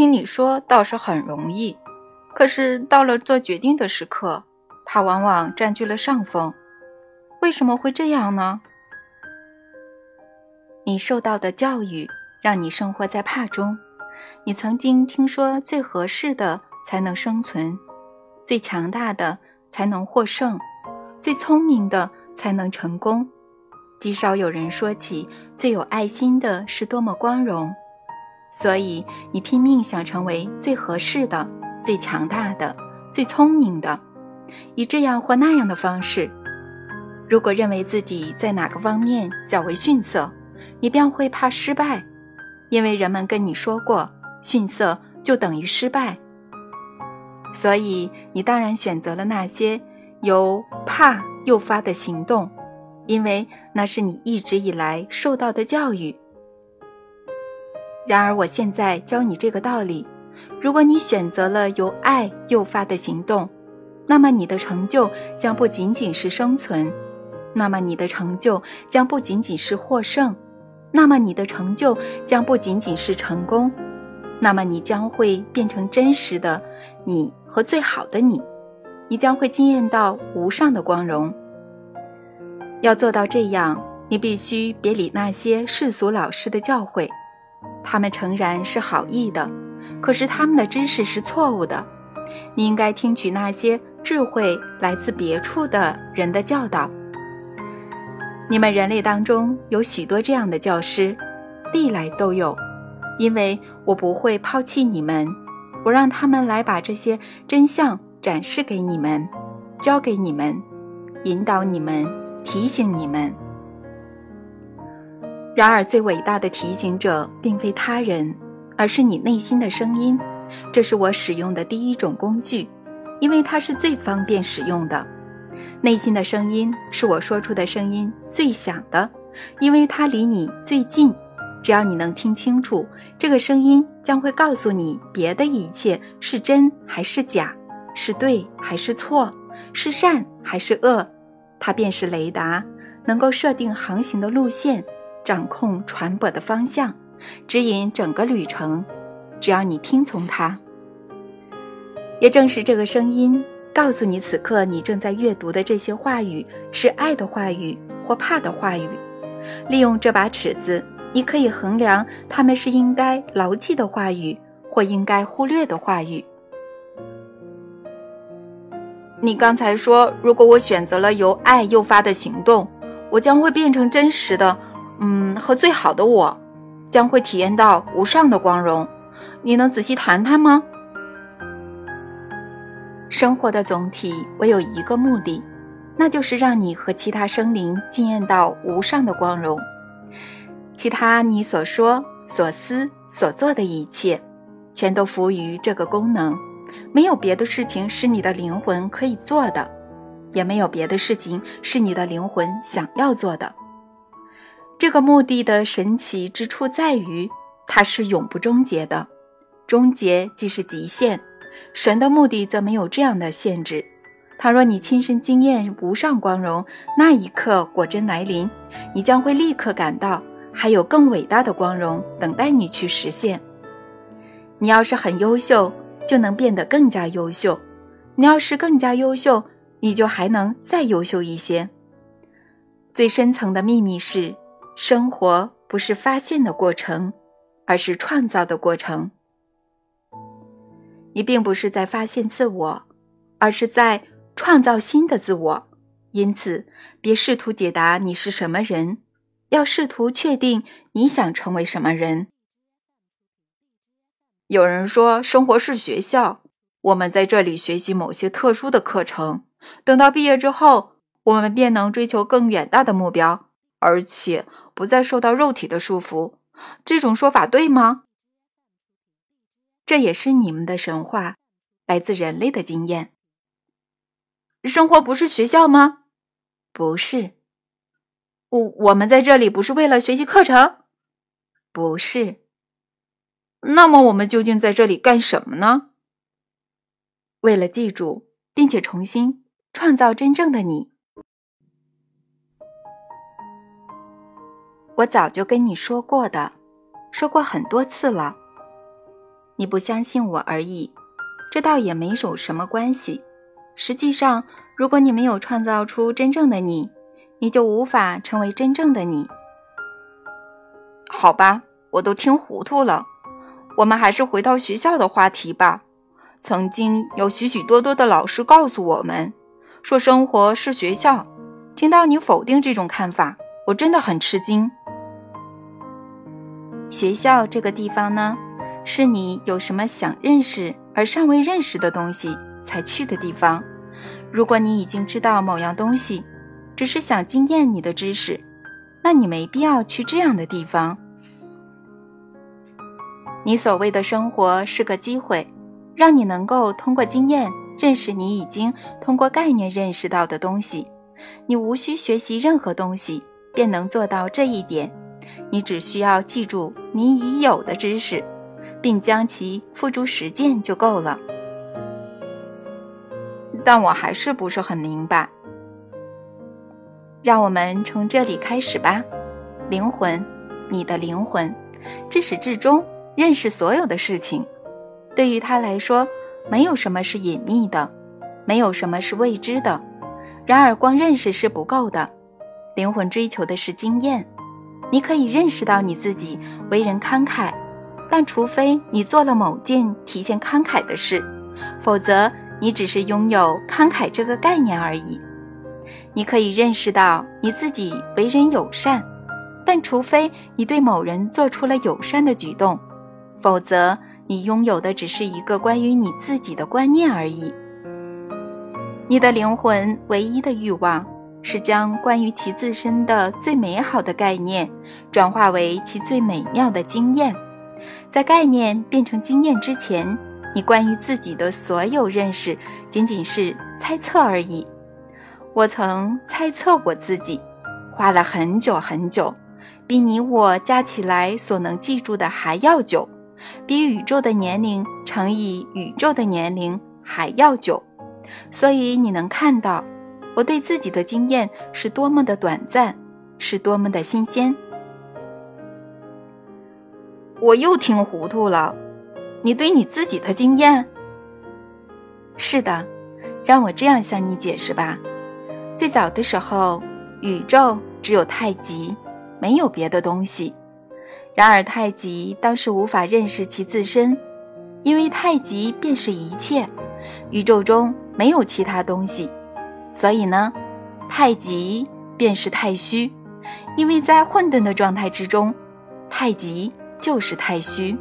听你说倒是很容易，可是到了做决定的时刻，怕往往占据了上风。为什么会这样呢？你受到的教育让你生活在怕中。你曾经听说最合适的才能生存，最强大的才能获胜，最聪明的才能成功。极少有人说起最有爱心的是多么光荣。所以你拼命想成为最合适的、最强大的、最聪明的，以这样或那样的方式。如果认为自己在哪个方面较为逊色，你便会怕失败，因为人们跟你说过，逊色就等于失败。所以你当然选择了那些由怕诱发的行动，因为那是你一直以来受到的教育。然而，我现在教你这个道理：如果你选择了由爱诱发的行动，那么你的成就将不仅仅是生存，那么你的成就将不仅仅是获胜，那么你的成就将不仅仅是成功，那么你将会变成真实的你和最好的你，你将会惊艳到无上的光荣。要做到这样，你必须别理那些世俗老师的教诲。他们诚然是好意的，可是他们的知识是错误的。你应该听取那些智慧来自别处的人的教导。你们人类当中有许多这样的教师，历来都有。因为我不会抛弃你们，我让他们来把这些真相展示给你们，教给你们，引导你们，提醒你们。然而，最伟大的提醒者并非他人，而是你内心的声音。这是我使用的第一种工具，因为它是最方便使用的。内心的声音是我说出的声音最响的，因为它离你最近。只要你能听清楚，这个声音将会告诉你别的一切是真还是假，是对还是错，是善还是恶。它便是雷达，能够设定航行的路线。掌控船舶的方向，指引整个旅程。只要你听从它，也正是这个声音告诉你，此刻你正在阅读的这些话语是爱的话语或怕的话语。利用这把尺子，你可以衡量它们是应该牢记的话语或应该忽略的话语。你刚才说，如果我选择了由爱诱发的行动，我将会变成真实的。嗯，和最好的我，将会体验到无上的光荣。你能仔细谈谈吗？生活的总体唯有一个目的，那就是让你和其他生灵惊艳到无上的光荣。其他你所说、所思、所做的一切，全都服务于这个功能。没有别的事情是你的灵魂可以做的，也没有别的事情是你的灵魂想要做的。这个目的的神奇之处在于，它是永不终结的。终结即是极限，神的目的则没有这样的限制。倘若你亲身经验无上光荣，那一刻果真来临，你将会立刻感到还有更伟大的光荣等待你去实现。你要是很优秀，就能变得更加优秀；你要是更加优秀，你就还能再优秀一些。最深层的秘密是。生活不是发现的过程，而是创造的过程。你并不是在发现自我，而是在创造新的自我。因此，别试图解答你是什么人，要试图确定你想成为什么人。有人说，生活是学校，我们在这里学习某些特殊的课程，等到毕业之后，我们便能追求更远大的目标，而且。不再受到肉体的束缚，这种说法对吗？这也是你们的神话，来自人类的经验。生活不是学校吗？不是。我我们在这里不是为了学习课程？不是。那么我们究竟在这里干什么呢？为了记住，并且重新创造真正的你。我早就跟你说过的，说过很多次了。你不相信我而已。这倒也没有什么关系。实际上，如果你没有创造出真正的你，你就无法成为真正的你。好吧，我都听糊涂了。我们还是回到学校的话题吧。曾经有许许多多的老师告诉我们，说生活是学校。听到你否定这种看法，我真的很吃惊。学校这个地方呢，是你有什么想认识而尚未认识的东西才去的地方。如果你已经知道某样东西，只是想惊艳你的知识，那你没必要去这样的地方。你所谓的生活是个机会，让你能够通过经验认识你已经通过概念认识到的东西。你无需学习任何东西，便能做到这一点。你只需要记住你已有的知识，并将其付诸实践就够了。但我还是不是很明白。让我们从这里开始吧。灵魂，你的灵魂，至始至终认识所有的事情。对于他来说，没有什么是隐秘的，没有什么是未知的。然而，光认识是不够的。灵魂追求的是经验。你可以认识到你自己为人慷慨，但除非你做了某件体现慷慨的事，否则你只是拥有慷慨这个概念而已。你可以认识到你自己为人友善，但除非你对某人做出了友善的举动，否则你拥有的只是一个关于你自己的观念而已。你的灵魂唯一的欲望。是将关于其自身的最美好的概念转化为其最美妙的经验。在概念变成经验之前，你关于自己的所有认识仅仅是猜测而已。我曾猜测我自己，花了很久很久，比你我加起来所能记住的还要久，比宇宙的年龄乘以宇宙的年龄还要久。所以你能看到。我对自己的经验是多么的短暂，是多么的新鲜。我又听糊涂了。你对你自己的经验？是的，让我这样向你解释吧。最早的时候，宇宙只有太极，没有别的东西。然而太极当时无法认识其自身，因为太极便是一切，宇宙中没有其他东西。所以呢，太极便是太虚，因为在混沌的状态之中，太极就是太虚。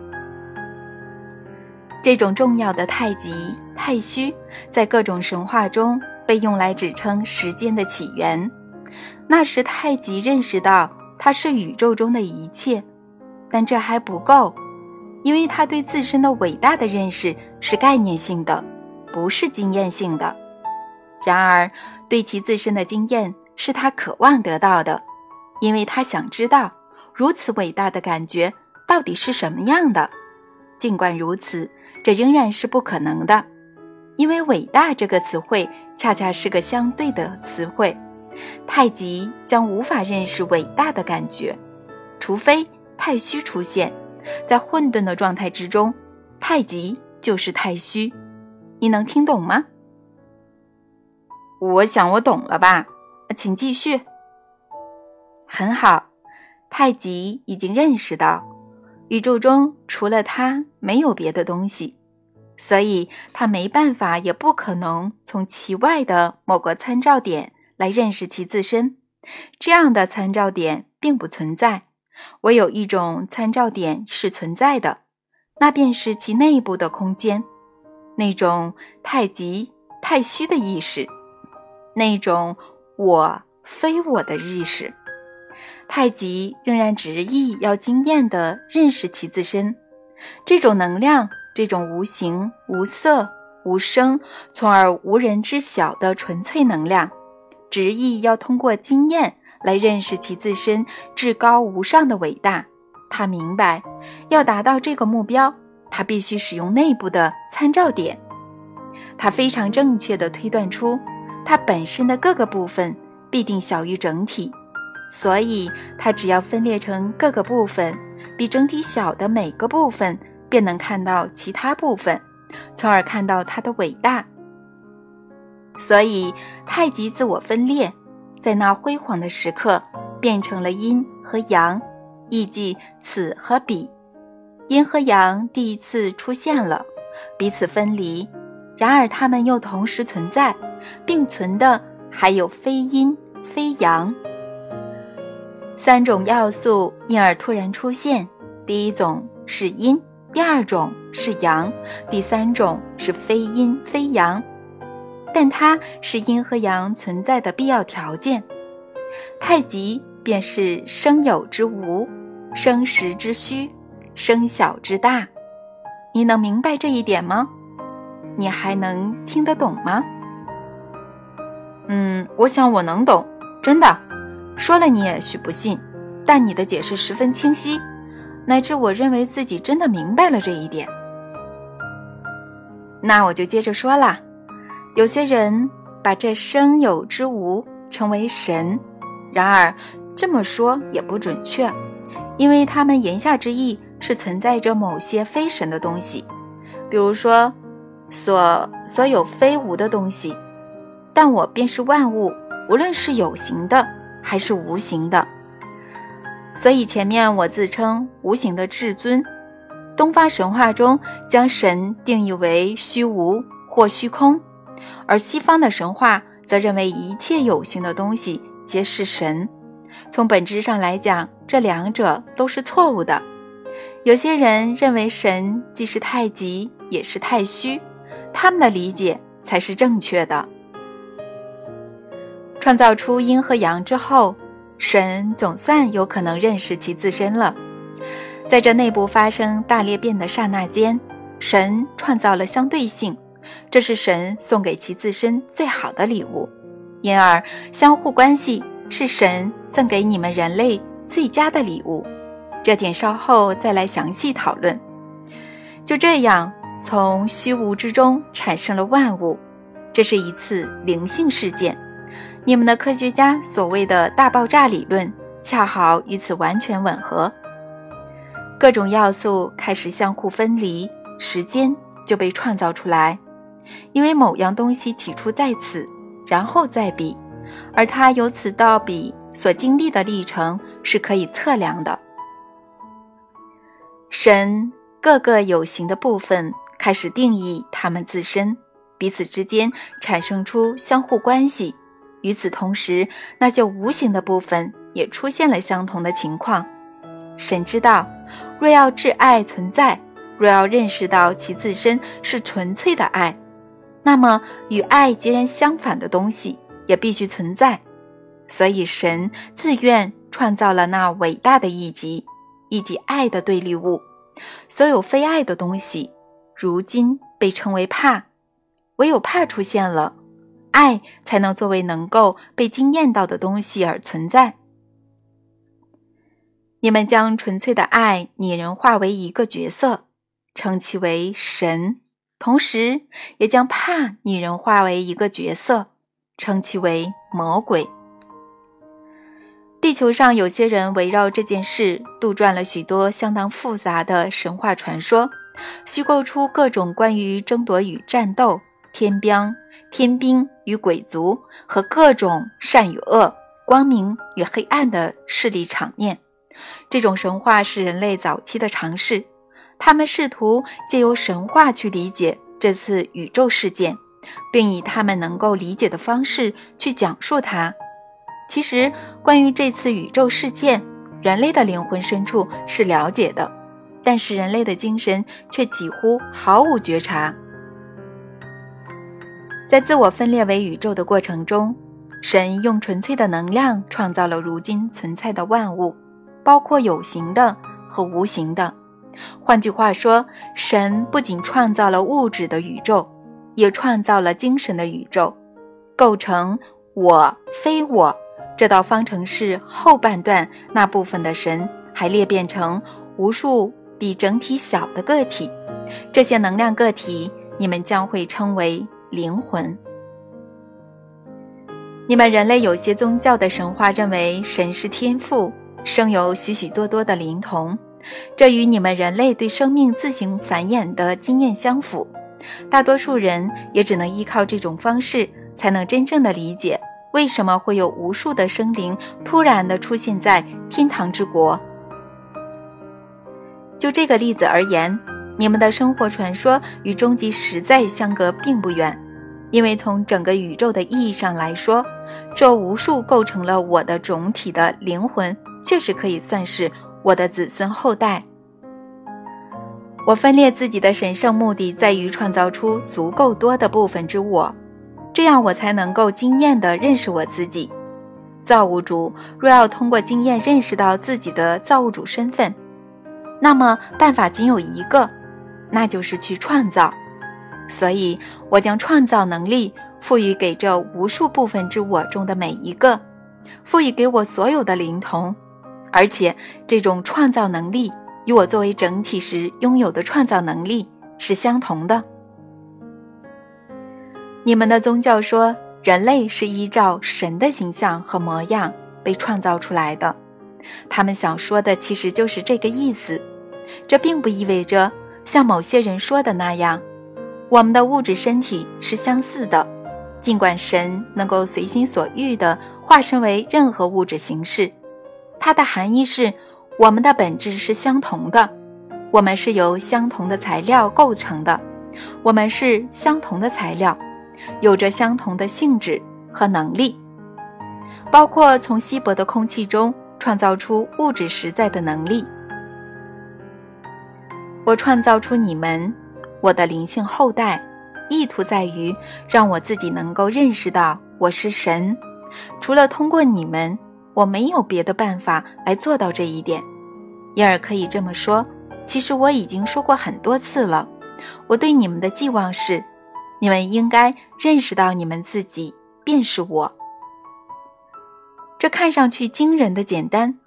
这种重要的太极、太虚，在各种神话中被用来指称时间的起源。那时太极认识到它是宇宙中的一切，但这还不够，因为他对自身的伟大的认识是概念性的，不是经验性的。然而，对其自身的经验是他渴望得到的，因为他想知道如此伟大的感觉到底是什么样的。尽管如此，这仍然是不可能的，因为“伟大”这个词汇恰恰是个相对的词汇。太极将无法认识伟大的感觉，除非太虚出现。在混沌的状态之中，太极就是太虚。你能听懂吗？我想我懂了吧，请继续。很好，太极已经认识到，宇宙中除了它没有别的东西，所以它没办法也不可能从其外的某个参照点来认识其自身。这样的参照点并不存在，唯有一种参照点是存在的，那便是其内部的空间，那种太极太虚的意识。那种我非我的意识，太极仍然执意要惊艳地认识其自身。这种能量，这种无形、无色、无声，从而无人知晓的纯粹能量，执意要通过经验来认识其自身至高无上的伟大。他明白，要达到这个目标，他必须使用内部的参照点。他非常正确地推断出。它本身的各个部分必定小于整体，所以它只要分裂成各个部分，比整体小的每个部分便能看到其他部分，从而看到它的伟大。所以，太极自我分裂，在那辉煌的时刻，变成了阴和阳，亦即此和彼。阴和阳第一次出现了，彼此分离，然而它们又同时存在，并存的还有非阴非阳三种要素，因而突然出现。第一种是阴。第二种是阳，第三种是非阴非阳，但它是阴和阳存在的必要条件。太极便是生有之无，生实之虚，生小之大。你能明白这一点吗？你还能听得懂吗？嗯，我想我能懂，真的。说了你也许不信，但你的解释十分清晰。乃至我认为自己真的明白了这一点，那我就接着说啦。有些人把这生有之无称为神，然而这么说也不准确，因为他们言下之意是存在着某些非神的东西，比如说所所有非无的东西。但我便是万物，无论是有形的还是无形的。所以前面我自称无形的至尊，东方神话中将神定义为虚无或虚空，而西方的神话则认为一切有形的东西皆是神。从本质上来讲，这两者都是错误的。有些人认为神既是太极也是太虚，他们的理解才是正确的。创造出阴和阳之后。神总算有可能认识其自身了。在这内部发生大裂变的刹那间，神创造了相对性，这是神送给其自身最好的礼物。因而，相互关系是神赠给你们人类最佳的礼物。这点稍后再来详细讨论。就这样，从虚无之中产生了万物，这是一次灵性事件。你们的科学家所谓的大爆炸理论，恰好与此完全吻合。各种要素开始相互分离，时间就被创造出来，因为某样东西起初在此，然后再彼，而它由此到彼所经历的历程是可以测量的。神各个有形的部分开始定义它们自身，彼此之间产生出相互关系。与此同时，那些无形的部分也出现了相同的情况。神知道，若要挚爱存在，若要认识到其自身是纯粹的爱，那么与爱截然相反的东西也必须存在。所以，神自愿创造了那伟大的一极，以及爱的对立物。所有非爱的东西，如今被称为怕。唯有怕出现了。爱才能作为能够被惊艳到的东西而存在。你们将纯粹的爱拟人化为一个角色，称其为神；同时，也将怕拟人化为一个角色，称其为魔鬼。地球上有些人围绕这件事杜撰了许多相当复杂的神话传说，虚构出各种关于争夺与战斗、天兵。天兵与鬼族和各种善与恶、光明与黑暗的势力场面，这种神话是人类早期的尝试。他们试图借由神话去理解这次宇宙事件，并以他们能够理解的方式去讲述它。其实，关于这次宇宙事件，人类的灵魂深处是了解的，但是人类的精神却几乎毫无觉察。在自我分裂为宇宙的过程中，神用纯粹的能量创造了如今存在的万物，包括有形的和无形的。换句话说，神不仅创造了物质的宇宙，也创造了精神的宇宙，构成我非我这道方程式后半段那部分的神，还裂变成无数比整体小的个体。这些能量个体，你们将会称为。灵魂，你们人类有些宗教的神话认为神是天赋，生有许许多多的灵童，这与你们人类对生命自行繁衍的经验相符。大多数人也只能依靠这种方式，才能真正的理解为什么会有无数的生灵突然的出现在天堂之国。就这个例子而言，你们的生活传说与终极实在相隔并不远，因为从整个宇宙的意义上来说，这无数构成了我的总体的灵魂，确实可以算是我的子孙后代。我分裂自己的神圣目的在于创造出足够多的部分之我，这样我才能够惊艳地认识我自己。造物主若要通过经验认识到自己的造物主身份，那么办法仅有一个，那就是去创造。所以，我将创造能力赋予给这无数部分之我中的每一个，赋予给我所有的灵童，而且这种创造能力。与我作为整体时拥有的创造能力是相同的。你们的宗教说人类是依照神的形象和模样被创造出来的，他们想说的其实就是这个意思。这并不意味着像某些人说的那样，我们的物质身体是相似的，尽管神能够随心所欲地化身为任何物质形式。它的含义是。我们的本质是相同的，我们是由相同的材料构成的，我们是相同的材料，有着相同的性质和能力，包括从稀薄的空气中创造出物质实在的能力。我创造出你们，我的灵性后代，意图在于让我自己能够认识到我是神。除了通过你们。我没有别的办法来做到这一点，因而可以这么说。其实我已经说过很多次了。我对你们的寄望是，你们应该认识到你们自己便是我。这看上去惊人的简单，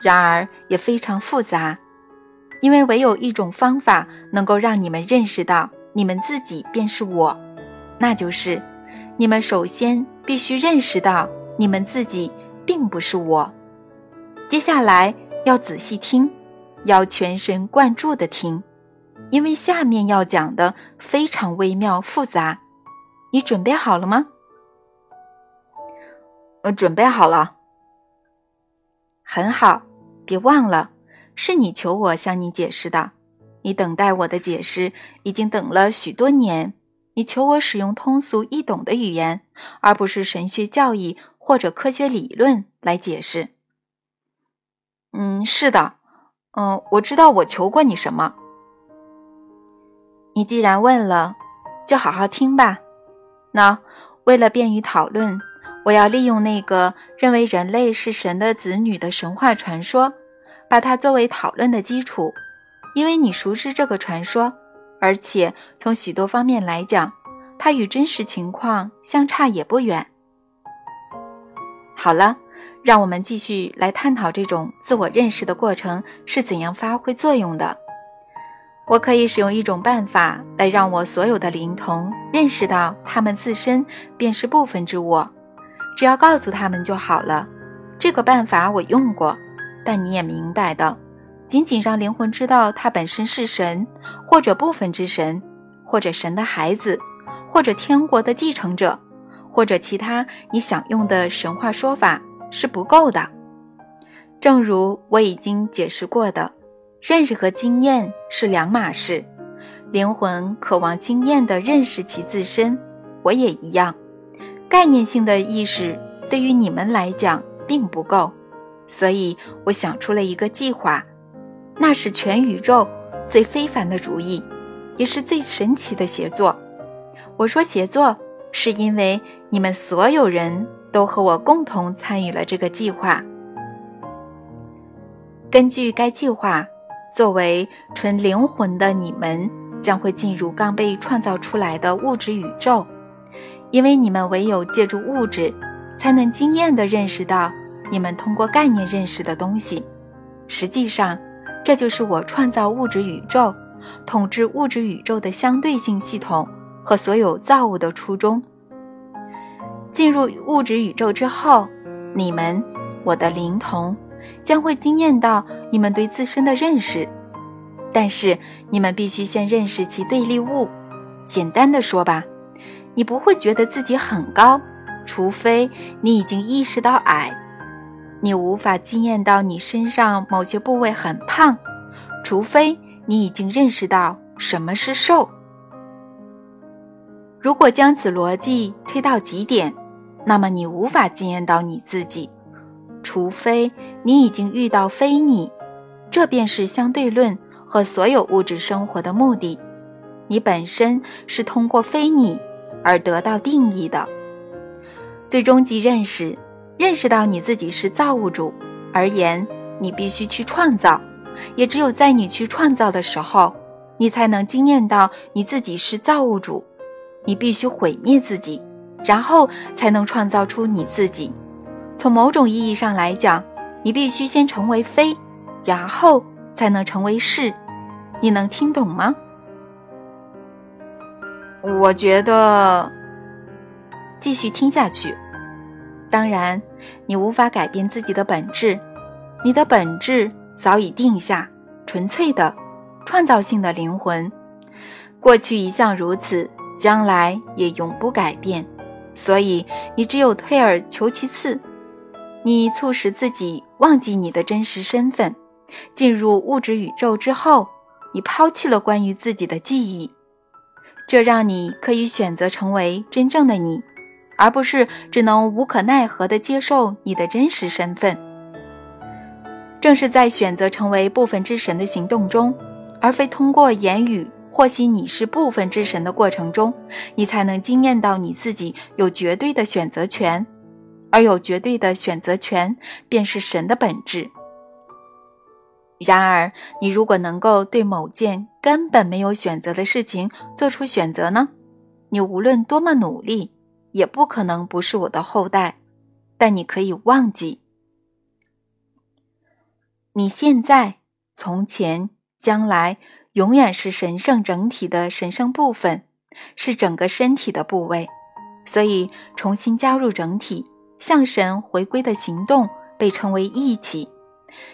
然而也非常复杂，因为唯有一种方法能够让你们认识到你们自己便是我，那就是你们首先必须认识到你们自己。并不是我。接下来要仔细听，要全神贯注的听，因为下面要讲的非常微妙复杂。你准备好了吗？我准备好了。很好，别忘了，是你求我向你解释的。你等待我的解释已经等了许多年。你求我使用通俗易懂的语言，而不是神学教义。或者科学理论来解释。嗯，是的，嗯，我知道我求过你什么。你既然问了，就好好听吧。那为了便于讨论，我要利用那个认为人类是神的子女的神话传说，把它作为讨论的基础。因为你熟知这个传说，而且从许多方面来讲，它与真实情况相差也不远。好了，让我们继续来探讨这种自我认识的过程是怎样发挥作用的。我可以使用一种办法来让我所有的灵童认识到他们自身便是部分之我，只要告诉他们就好了。这个办法我用过，但你也明白的，仅仅让灵魂知道他本身是神，或者部分之神，或者神的孩子，或者天国的继承者。或者其他你想用的神话说法是不够的。正如我已经解释过的，认识和经验是两码事。灵魂渴望经验的认识其自身，我也一样。概念性的意识对于你们来讲并不够，所以我想出了一个计划，那是全宇宙最非凡的主意，也是最神奇的协作。我说协作。是因为你们所有人都和我共同参与了这个计划。根据该计划，作为纯灵魂的你们将会进入刚被创造出来的物质宇宙，因为你们唯有借助物质，才能惊艳地认识到你们通过概念认识的东西。实际上，这就是我创造物质宇宙、统治物质宇宙的相对性系统。和所有造物的初衷。进入物质宇宙之后，你们，我的灵童，将会惊艳到你们对自身的认识，但是你们必须先认识其对立物。简单的说吧，你不会觉得自己很高，除非你已经意识到矮；你无法惊艳到你身上某些部位很胖，除非你已经认识到什么是瘦。如果将此逻辑推到极点，那么你无法惊艳到你自己，除非你已经遇到非你。这便是相对论和所有物质生活的目的。你本身是通过非你而得到定义的。最终极认识，认识到你自己是造物主而言，你必须去创造。也只有在你去创造的时候，你才能惊艳到你自己是造物主。你必须毁灭自己，然后才能创造出你自己。从某种意义上来讲，你必须先成为非，然后才能成为是。你能听懂吗？我觉得，继续听下去。当然，你无法改变自己的本质，你的本质早已定下，纯粹的、创造性的灵魂，过去一向如此。将来也永不改变，所以你只有退而求其次。你促使自己忘记你的真实身份，进入物质宇宙之后，你抛弃了关于自己的记忆，这让你可以选择成为真正的你，而不是只能无可奈何地接受你的真实身份。正是在选择成为部分之神的行动中，而非通过言语。获悉你是部分之神的过程中，你才能惊艳到你自己有绝对的选择权，而有绝对的选择权便是神的本质。然而，你如果能够对某件根本没有选择的事情做出选择呢？你无论多么努力，也不可能不是我的后代。但你可以忘记，你现在、从前、将来。永远是神圣整体的神圣部分，是整个身体的部位，所以重新加入整体，向神回归的行动被称为义起。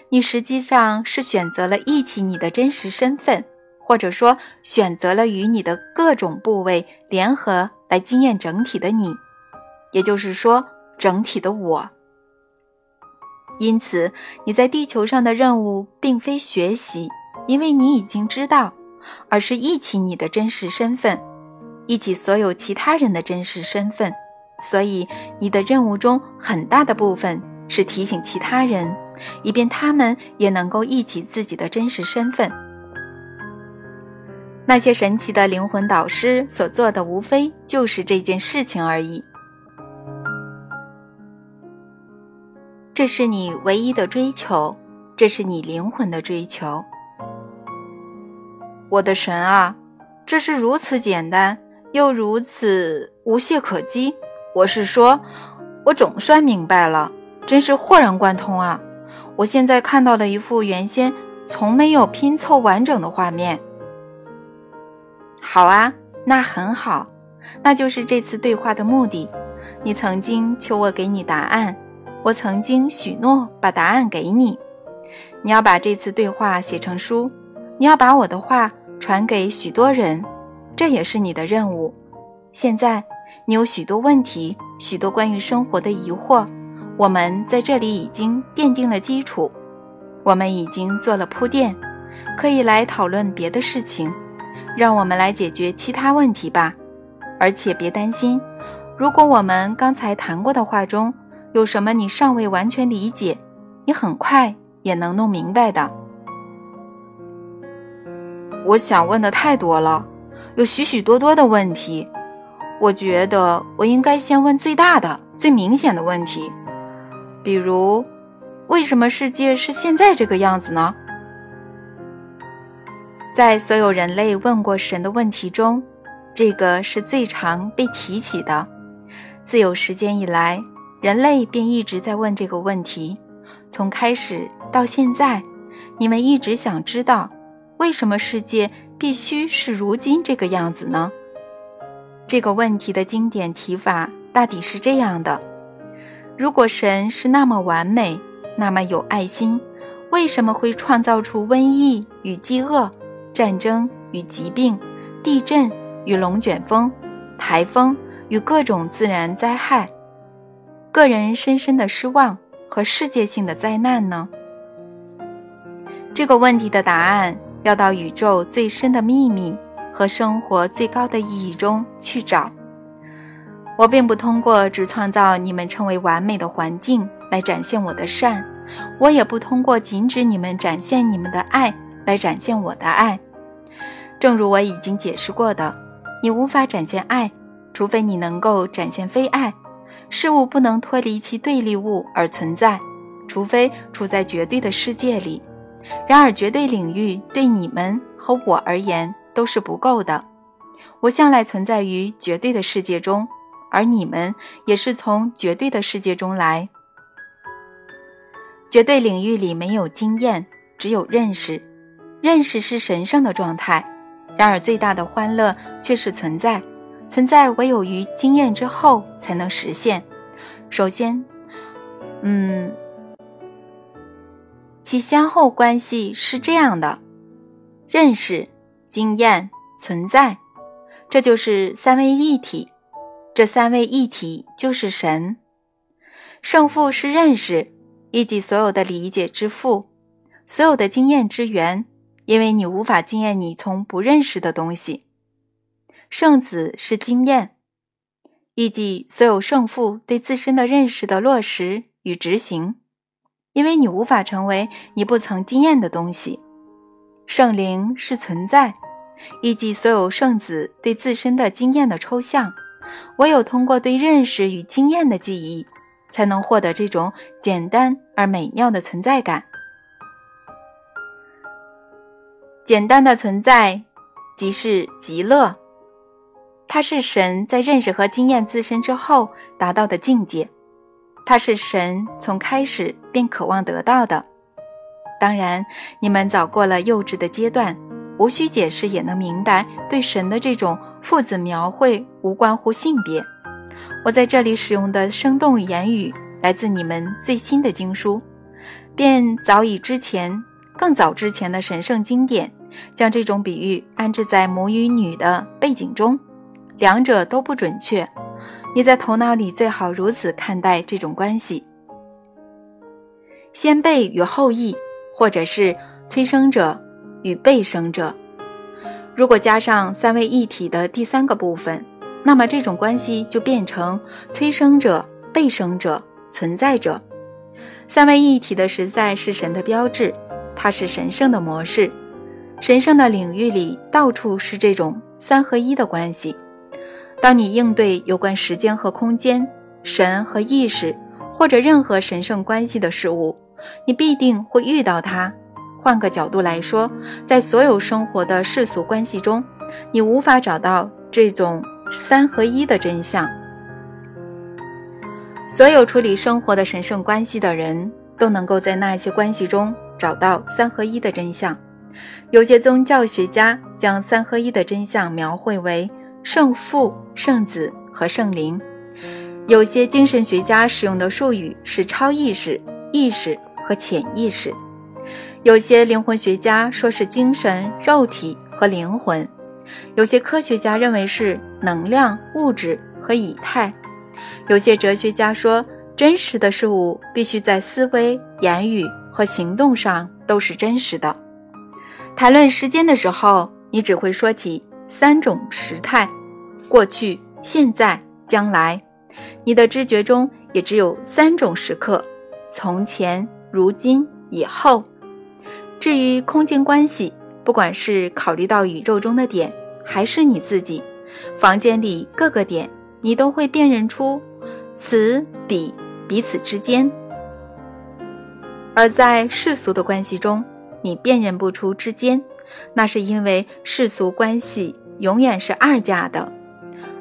你实际上是选择了义起你的真实身份，或者说选择了与你的各种部位联合来惊艳整体的你，也就是说整体的我。因此，你在地球上的任务并非学习。因为你已经知道，而是忆起你的真实身份，忆起所有其他人的真实身份，所以你的任务中很大的部分是提醒其他人，以便他们也能够忆起自己的真实身份。那些神奇的灵魂导师所做的，无非就是这件事情而已。这是你唯一的追求，这是你灵魂的追求。我的神啊，这是如此简单，又如此无懈可击。我是说，我总算明白了，真是豁然贯通啊！我现在看到了一幅原先从没有拼凑完整的画面。好啊，那很好，那就是这次对话的目的。你曾经求我给你答案，我曾经许诺把答案给你。你要把这次对话写成书。你要把我的话传给许多人，这也是你的任务。现在你有许多问题，许多关于生活的疑惑，我们在这里已经奠定了基础，我们已经做了铺垫，可以来讨论别的事情。让我们来解决其他问题吧。而且别担心，如果我们刚才谈过的话中有什么你尚未完全理解，你很快也能弄明白的。我想问的太多了，有许许多多的问题。我觉得我应该先问最大的、最明显的问题，比如，为什么世界是现在这个样子呢？在所有人类问过神的问题中，这个是最常被提起的。自有时间以来，人类便一直在问这个问题。从开始到现在，你们一直想知道。为什么世界必须是如今这个样子呢？这个问题的经典提法大抵是这样的：如果神是那么完美，那么有爱心，为什么会创造出瘟疫与饥饿、战争与疾病、地震与龙卷风、台风与各种自然灾害、个人深深的失望和世界性的灾难呢？这个问题的答案要到宇宙最深的秘密和生活最高的意义中去找。我并不通过只创造你们称为完美的环境来展现我的善，我也不通过禁止你们展现你们的爱来展现我的爱。正如我已经解释过的，你无法展现爱，除非你能够展现非爱。事物不能脱离其对立物而存在，除非处在绝对的世界里。然而，绝对领域对你们和我而言都是不够的。我向来存在于绝对的世界中。而你们也是从绝对的世界中来，绝对领域里没有经验，只有认识。认识是神圣的状态，然而最大的欢乐却是存在。存在唯有于经验之后才能实现。首先，嗯，其先后关系是这样的：认识、经验、存在，这就是三位一体。这三位一体就是神，圣父是认识，以及所有的理解之父，所有的经验之源，因为你无法经验你从不认识的东西。圣子是经验，以及所有圣父对自身的认识的落实与执行，因为你无法成为你不曾经验的东西。圣灵是存在，以及所有圣子对自身的经验的抽象。唯有通过对认识与经验的记忆，才能获得这种简单而美妙的存在感。简单的存在即是极乐，它是神在认识和经验自身之后达到的境界，它是神从开始便渴望得到的。当然，你们早过了幼稚的阶段。无需解释也能明白，对神的这种父子描绘无关乎性别。我在这里使用的生动言语来自你们最新的经书，便早已之前、更早之前的神圣经典，将这种比喻安置在母与女的背景中，两者都不准确。你在头脑里最好如此看待这种关系：先辈与后裔，或者是催生者。与被生者，如果加上三位一体的第三个部分，那么这种关系就变成催生者、被生者、存在者。三位一体的实在是神的标志，它是神圣的模式。神圣的领域里到处是这种三合一的关系。当你应对有关时间和空间、神和意识或者任何神圣关系的事物，你必定会遇到它。换个角度来说，在所有生活的世俗关系中，你无法找到这种三合一的真相。所有处理生活的神圣关系的人都能够在那些关系中找到三合一的真相。有些宗教学家将三合一的真相描绘为圣父、圣子和圣灵；有些精神学家使用的术语是超意识、意识和潜意识。有些灵魂学家说是精神、肉体和灵魂；有些科学家认为是能量、物质和以太；有些哲学家说，真实的事物必须在思维、言语和行动上都是真实的。谈论时间的时候，你只会说起三种时态：过去、现在、将来。你的知觉中也只有三种时刻：从前、如今、以后。至于空间关系，不管是考虑到宇宙中的点，还是你自己房间里各个点，你都会辨认出此彼彼此之间。而在世俗的关系中，你辨认不出之间，那是因为世俗关系永远是二价的，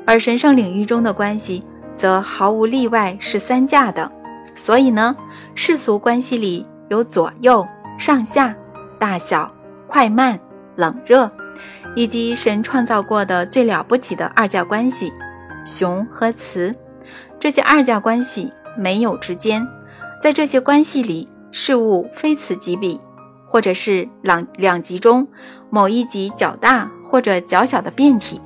而神圣领域中的关系则毫无例外是三价的。所以呢，世俗关系里有左右、上下。大小、快慢、冷热，以及神创造过的最了不起的二价关系——雄和雌。这些二价关系没有之间，在这些关系里，事物非此即彼，或者是两两极中某一极较大或者较小的变体。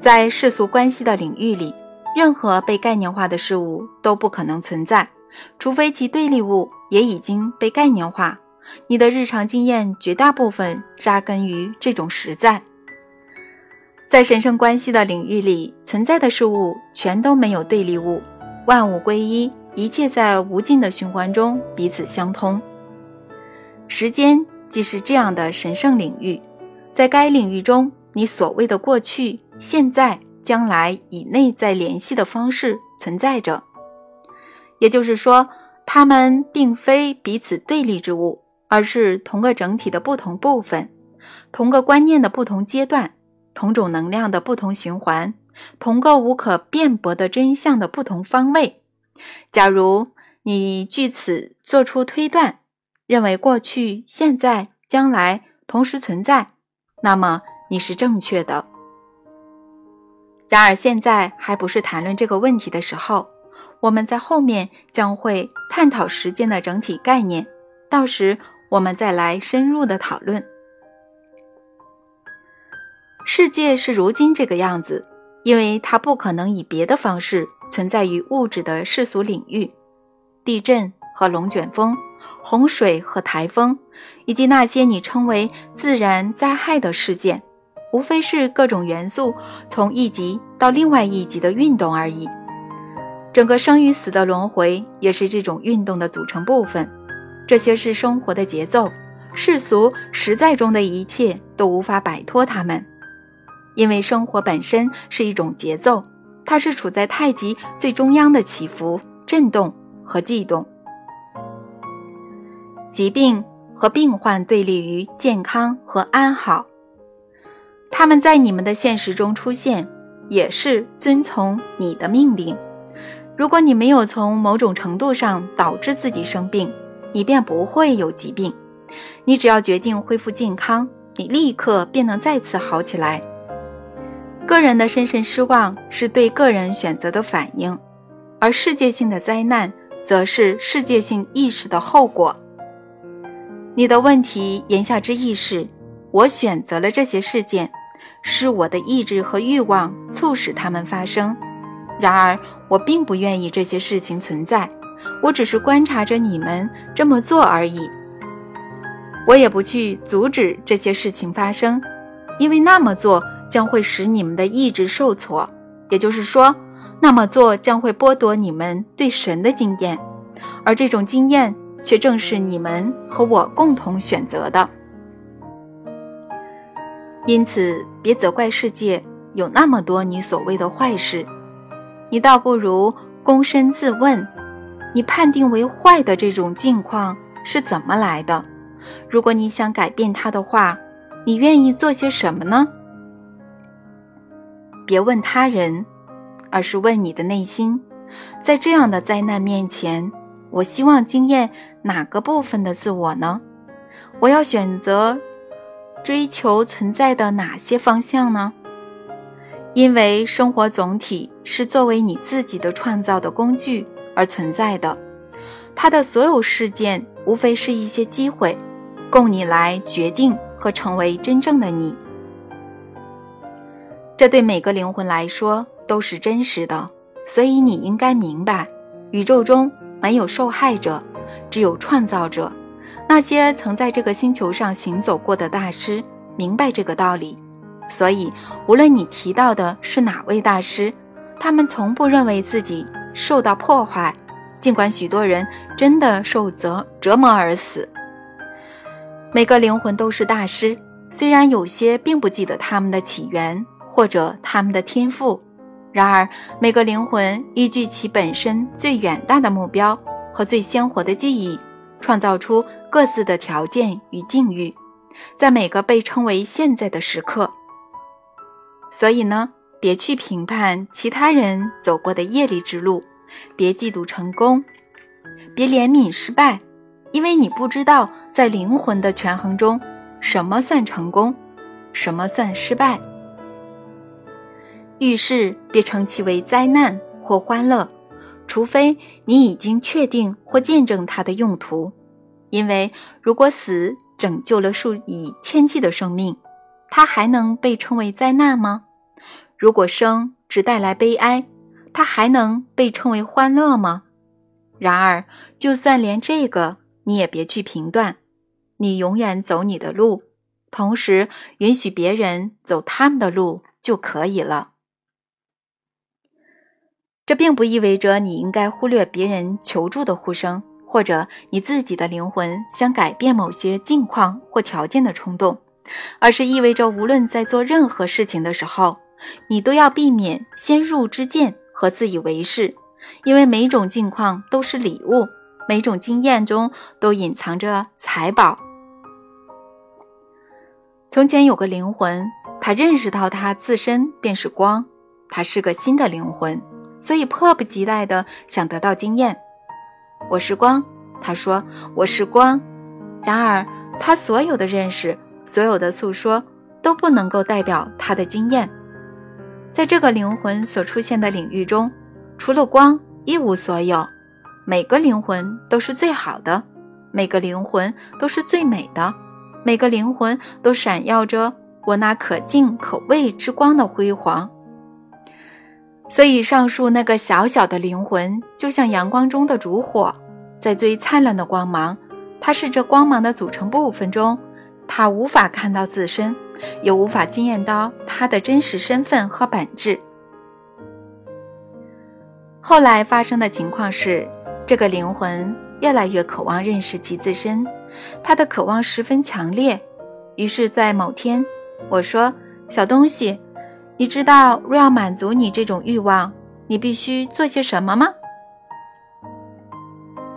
在世俗关系的领域里，任何被概念化的事物都不可能存在，除非其对立物也已经被概念化。你的日常经验绝大部分扎根于这种实在。在神圣关系的领域里，存在的事物全都没有对立物，万物归一，一切在无尽的循环中彼此相通。时间既是这样的神圣领域，在该领域中。你所谓的过去、现在、将来以内在联系的方式存在着，也就是说，它们并非彼此对立之物，而是同个整体的不同部分，同个观念的不同阶段，同种能量的不同循环，同个无可辩驳的真相的不同方位。假如你据此做出推断，认为过去、现在、将来同时存在，那么。你是正确的。然而，现在还不是谈论这个问题的时候。我们在后面将会探讨时间的整体概念，到时我们再来深入的讨论。世界是如今这个样子，因为它不可能以别的方式存在于物质的世俗领域。地震和龙卷风、洪水和台风，以及那些你称为自然灾害的事件。无非是各种元素从一级到另外一级的运动而已。整个生与死的轮回也是这种运动的组成部分。这些是生活的节奏，世俗实在中的一切都无法摆脱它们，因为生活本身是一种节奏，它是处在太极最中央的起伏、震动和悸动。疾病和病患对立于健康和安好。他们在你们的现实中出现，也是遵从你的命令。如果你没有从某种程度上导致自己生病，你便不会有疾病。你只要决定恢复健康，你立刻便能再次好起来。个人的深深失望是对个人选择的反应，而世界性的灾难则是世界性意识的后果。你的问题言下之意是，我选择了这些事件。是我的意志和欲望促使它们发生，然而我并不愿意这些事情存在，我只是观察着你们这么做而已。我也不去阻止这些事情发生，因为那么做将会使你们的意志受挫，也就是说，那么做将会剥夺你们对神的经验，而这种经验却正是你们和我共同选择的。因此，别责怪世界有那么多你所谓的坏事，你倒不如躬身自问：你判定为坏的这种境况是怎么来的？如果你想改变它的话，你愿意做些什么呢？别问他人，而是问你的内心。在这样的灾难面前，我希望经验哪个部分的自我呢？我要选择。追求存在的哪些方向呢？因为生活总体是作为你自己的创造的工具而存在的，它的所有事件无非是一些机会，供你来决定和成为真正的你。这对每个灵魂来说都是真实的，所以你应该明白，宇宙中没有受害者，只有创造者。那些曾在这个星球上行走过的大师明白这个道理，所以无论你提到的是哪位大师，他们从不认为自己受到破坏，尽管许多人真的受折折磨而死。每个灵魂都是大师，虽然有些并不记得他们的起源或者他们的天赋，然而每个灵魂依据其本身最远大的目标和最鲜活的记忆，创造出。各自的条件与境遇，在每个被称为现在的时刻。所以呢，别去评判其他人走过的业力之路，别嫉妒成功，别怜悯失败，因为你不知道在灵魂的权衡中，什么算成功，什么算失败。遇事别称其为灾难或欢乐，除非你已经确定或见证它的用途。因为如果死拯救了数以千计的生命，它还能被称为灾难吗？如果生只带来悲哀，它还能被称为欢乐吗？然而，就算连这个你也别去评断，你永远走你的路，同时允许别人走他们的路就可以了。这并不意味着你应该忽略别人求助的呼声，或者你自己的灵魂想改变某些境况或条件的冲动，而是意味着无论在做任何事情的时候，你都要避免先入之见和自以为是，因为每种境况都是礼物，每种经验中都隐藏着财宝。从前有个灵魂，他认识到他自身便是光，他是个新的灵魂。所以迫不及待地想得到经验。我是光，他说我是光。然而，他所有的认识，所有的诉说，都不能够代表他的经验。在这个灵魂所出现的领域中，除了光，一无所有。每个灵魂都是最好的，每个灵魂都是最美的，每个灵魂都闪耀着我那可敬可畏之光的辉煌。所以，上述那个小小的灵魂，就像阳光中的烛火，在最灿烂的光芒。它是这光芒的组成部分中，它无法看到自身，也无法惊艳到它的真实身份和本质。后来发生的情况是，这个灵魂越来越渴望认识其自身，他的渴望十分强烈。于是，在某天，我说：“小东西。”你知道，若要满足你这种欲望，你必须做些什么吗？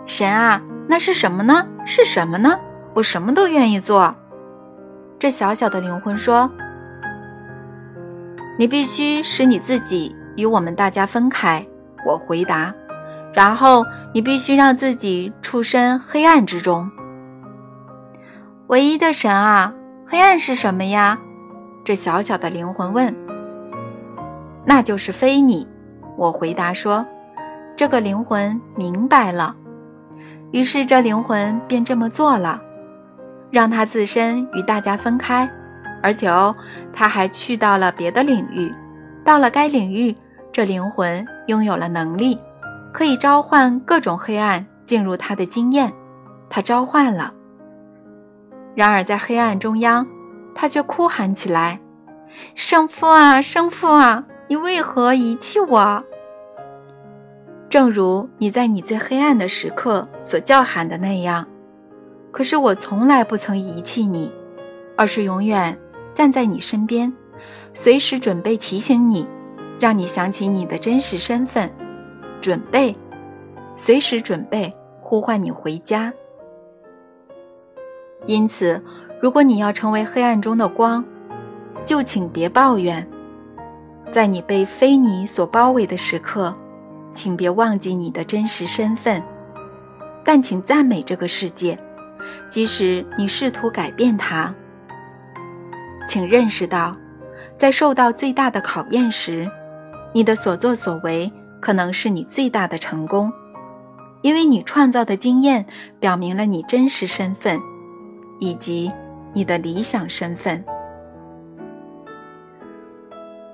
神啊，那是什么呢？是什么呢？我什么都愿意做。这小小的灵魂说：“你必须使你自己与我们大家分开。”我回答：“然后你必须让自己出身黑暗之中。”唯一的神啊，黑暗是什么呀？这小小的灵魂问。那就是非你，我回答说，这个灵魂明白了，于是这灵魂便这么做了，让他自身与大家分开，而且哦，他还去到了别的领域，到了该领域，这灵魂拥有了能力，可以召唤各种黑暗进入他的经验，他召唤了，然而在黑暗中央，他却哭喊起来：“圣父啊，圣父啊！”你为何遗弃我？正如你在你最黑暗的时刻所叫喊的那样。可是我从来不曾遗弃你，而是永远站在你身边，随时准备提醒你，让你想起你的真实身份，准备，随时准备呼唤你回家。因此，如果你要成为黑暗中的光，就请别抱怨。在你被非你所包围的时刻，请别忘记你的真实身份，但请赞美这个世界，即使你试图改变它。请认识到，在受到最大的考验时，你的所作所为可能是你最大的成功，因为你创造的经验表明了你真实身份，以及你的理想身份。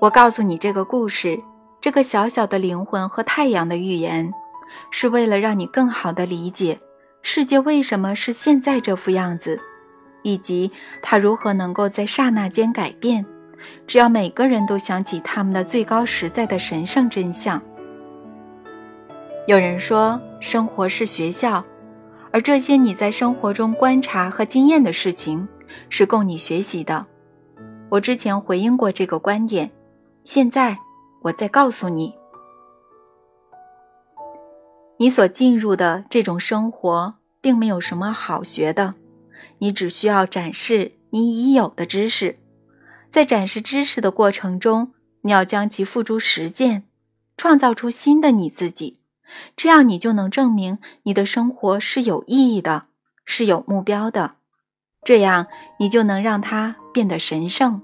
我告诉你这个故事，这个小小的灵魂和太阳的预言，是为了让你更好的理解世界为什么是现在这副样子，以及它如何能够在刹那间改变。只要每个人都想起他们的最高实在的神圣真相。有人说，生活是学校，而这些你在生活中观察和经验的事情，是供你学习的。我之前回应过这个观点。现在，我再告诉你，你所进入的这种生活并没有什么好学的。你只需要展示你已有的知识，在展示知识的过程中，你要将其付诸实践，创造出新的你自己。这样，你就能证明你的生活是有意义的，是有目标的。这样，你就能让它变得神圣。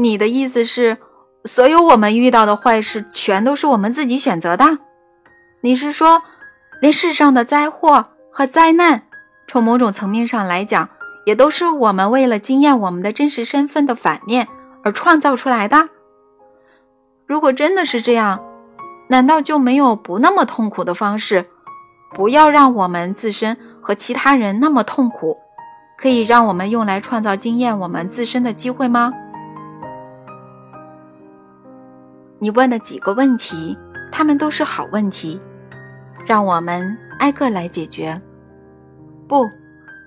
你的意思是，所有我们遇到的坏事全都是我们自己选择的？你是说，连世上的灾祸和灾难，从某种层面上来讲，也都是我们为了惊艳我们的真实身份的反面而创造出来的？如果真的是这样，难道就没有不那么痛苦的方式？不要让我们自身和其他人那么痛苦，可以让我们用来创造经验我们自身的机会吗？你问的几个问题，他们都是好问题，让我们挨个来解决。不，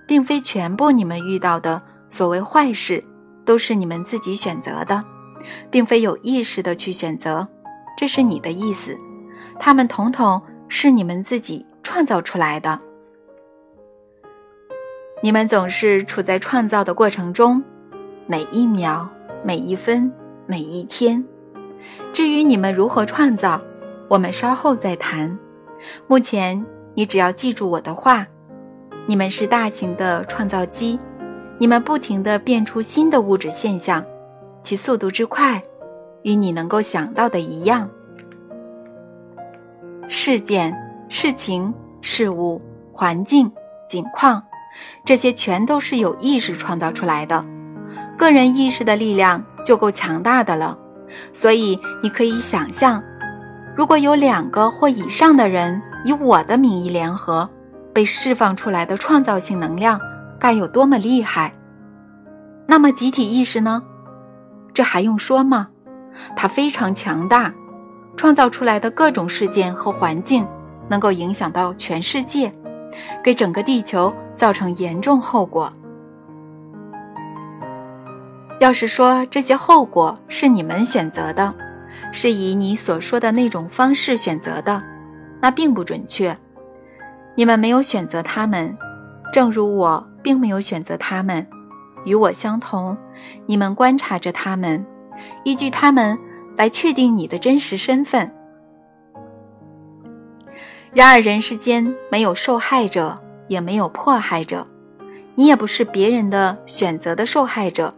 并非全部你们遇到的所谓坏事都是你们自己选择的，并非有意识的去选择，这是你的意思。他们统统是你们自己。创造出来的，你们总是处在创造的过程中，每一秒、每一分、每一天。至于你们如何创造，我们稍后再谈。目前，你只要记住我的话：你们是大型的创造机，你们不停地变出新的物质现象，其速度之快，与你能够想到的一样。事件。事情、事物、环境、景况，这些全都是有意识创造出来的。个人意识的力量就够强大的了。所以，你可以想象，如果有两个或以上的人以我的名义联合，被释放出来的创造性能量该有多么厉害。那么，集体意识呢？这还用说吗？它非常强大，创造出来的各种事件和环境。能够影响到全世界，给整个地球造成严重后果。要是说这些后果是你们选择的，是以你所说的那种方式选择的，那并不准确。你们没有选择他们，正如我并没有选择他们。与我相同，你们观察着他们，依据他们来确定你的真实身份。然而，人世间没有受害者，也没有迫害者，你也不是别人的选择的受害者。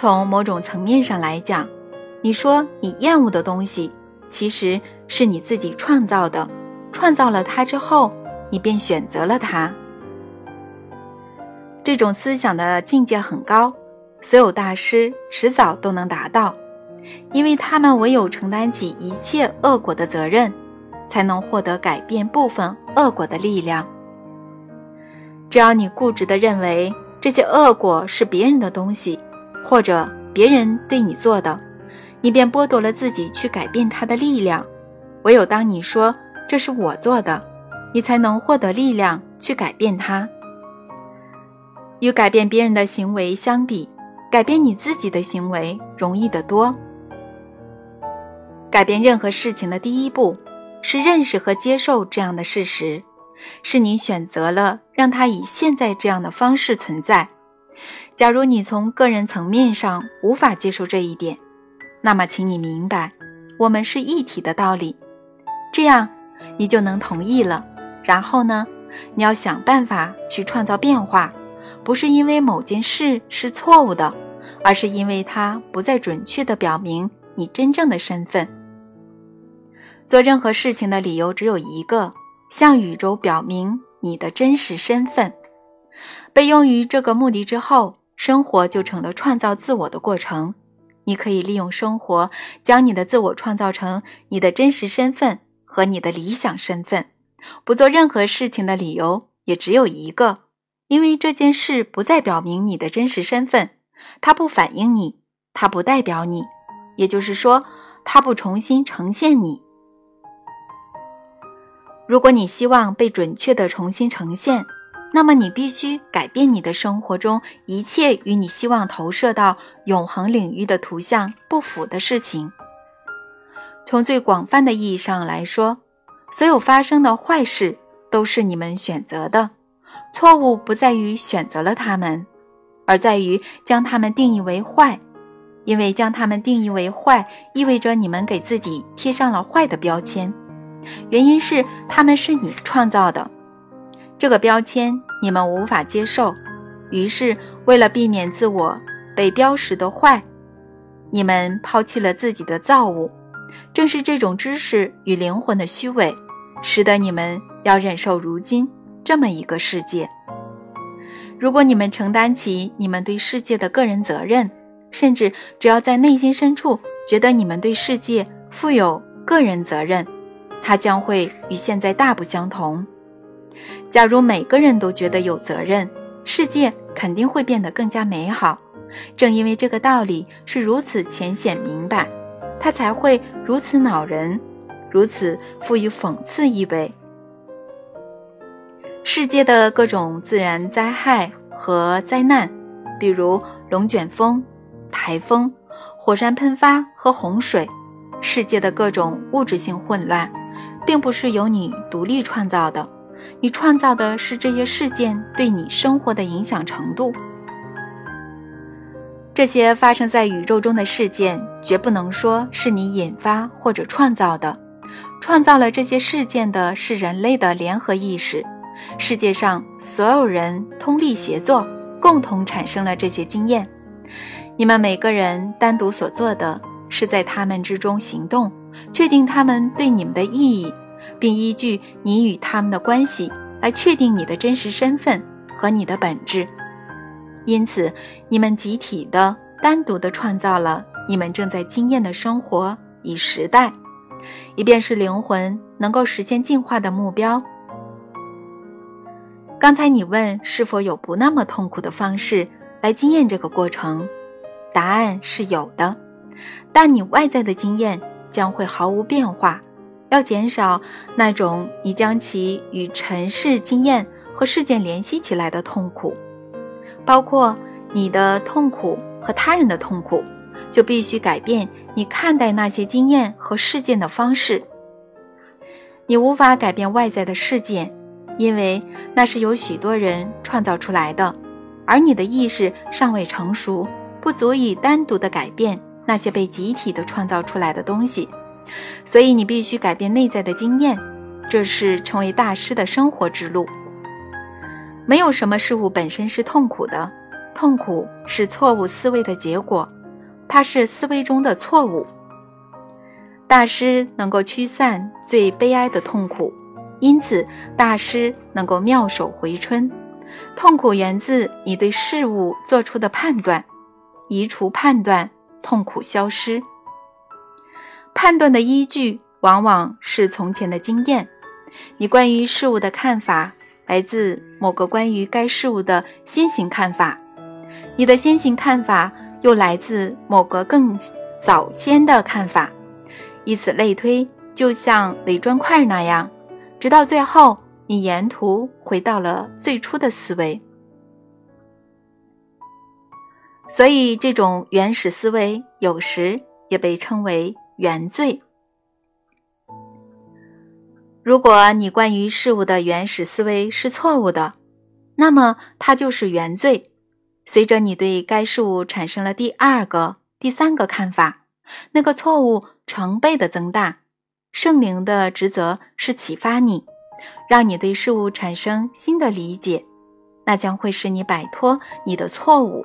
从某种层面上来讲，你说你厌恶的东西，其实是你自己创造的。创造了它之后，你便选择了它。这种思想的境界很高，所有大师迟早都能达到，因为他们唯有承担起一切恶果的责任。才能获得改变部分恶果的力量。只要你固执地认为这些恶果是别人的东西，或者别人对你做的，你便剥夺了自己去改变它的力量。唯有当你说这是我做的，你才能获得力量去改变它。与改变别人的行为相比，改变你自己的行为容易得多。改变任何事情的第一步。是认识和接受这样的事实，是你选择了让它以现在这样的方式存在。假如你从个人层面上无法接受这一点，那么请你明白，我们是一体的道理，这样你就能同意了。然后呢，你要想办法去创造变化，不是因为某件事是错误的，而是因为它不再准确地表明你真正的身份。做任何事情的理由只有一个：向宇宙表明你的真实身份。被用于这个目的之后，生活就成了创造自我的过程。你可以利用生活将你的自我创造成你的真实身份和你的理想身份。不做任何事情的理由也只有一个：因为这件事不再表明你的真实身份，它不反映你，它不代表你，也就是说，它不重新呈现你。如果你希望被准确的重新呈现，那么你必须改变你的生活中一切与你希望投射到永恒领域的图像不符的事情。从最广泛的意义上来说，所有发生的坏事都是你们选择的。错误不在于选择了它们，而在于将它们定义为坏，因为将它们定义为坏，意味着你们给自己贴上了坏的标签。原因是他们是你创造的，这个标签你们无法接受。于是，为了避免自我被标识的坏，你们抛弃了自己的造物。正是这种知识与灵魂的虚伪，使得你们要忍受如今这么一个世界。如果你们承担起你们对世界的个人责任，甚至只要在内心深处觉得你们对世界负有个人责任，它将会与现在大不相同。假如每个人都觉得有责任，世界肯定会变得更加美好。正因为这个道理是如此浅显明白。它才会如此恼人，如此富于讽刺意味。世界的各种自然灾害和灾难，比如龙卷风、台风、火山喷发和洪水；世界的各种物质性混乱，并不是由你独立创造的，你创造的是这些事件对你生活的影响程度。这些发生在宇宙中的事件，绝不能说是你引发或者创造的。创造了这些事件的是人类的联合意识。世界上所有人通力协作，共同产生了这些经验。你们每个人单独所做的，是在他们之中行动，确定他们对你们的意义，并依据你与他们的关系来确定你的真实身份和你的本质。因此，你们集体的、单独的创造了你们正在经验的生活与时代，以便是灵魂能够实现进化的目标。刚才你问是否有不那么痛苦的方式来经验这个过程，答案是有的，但你外在的经验将会毫无变化。要减少那种你将其与尘世经验和事件联系起来的痛苦。包括你的痛苦和他人的痛苦，就必须改变你看待那些经验和事件的方式。你无法改变外在的事件，因为那是由许多人创造出来的，而你的意识尚未成熟，不足以单独的改变那些被集体的创造出来的东西。所以你必须改变内在的经验，这是成为大师的生活之路。没有什么事物本身是痛苦的，痛苦是错误思维的结果，它是思维中的错误。大师能够驱散最悲哀的痛苦，因此大师能够妙手回春。痛苦源自你对事物做出的判断，移除判断，痛苦消失。判断的依据往往是从前的经验，你关于事物的看法。来自某个关于该事物的先行看法，你的先行看法又来自某个更早先的看法，以此类推，就像垒砖块那样，直到最后，你沿途回到了最初的思维。所以，这种原始思维有时也被称为原罪。如果你关于事物的原始思维是错误的，那么它就是原罪。随着你对该事物产生了第二个、第三个看法，那个错误成倍的增大。圣灵的职责是启发你，让你对事物产生新的理解，那将会使你摆脱你的错误。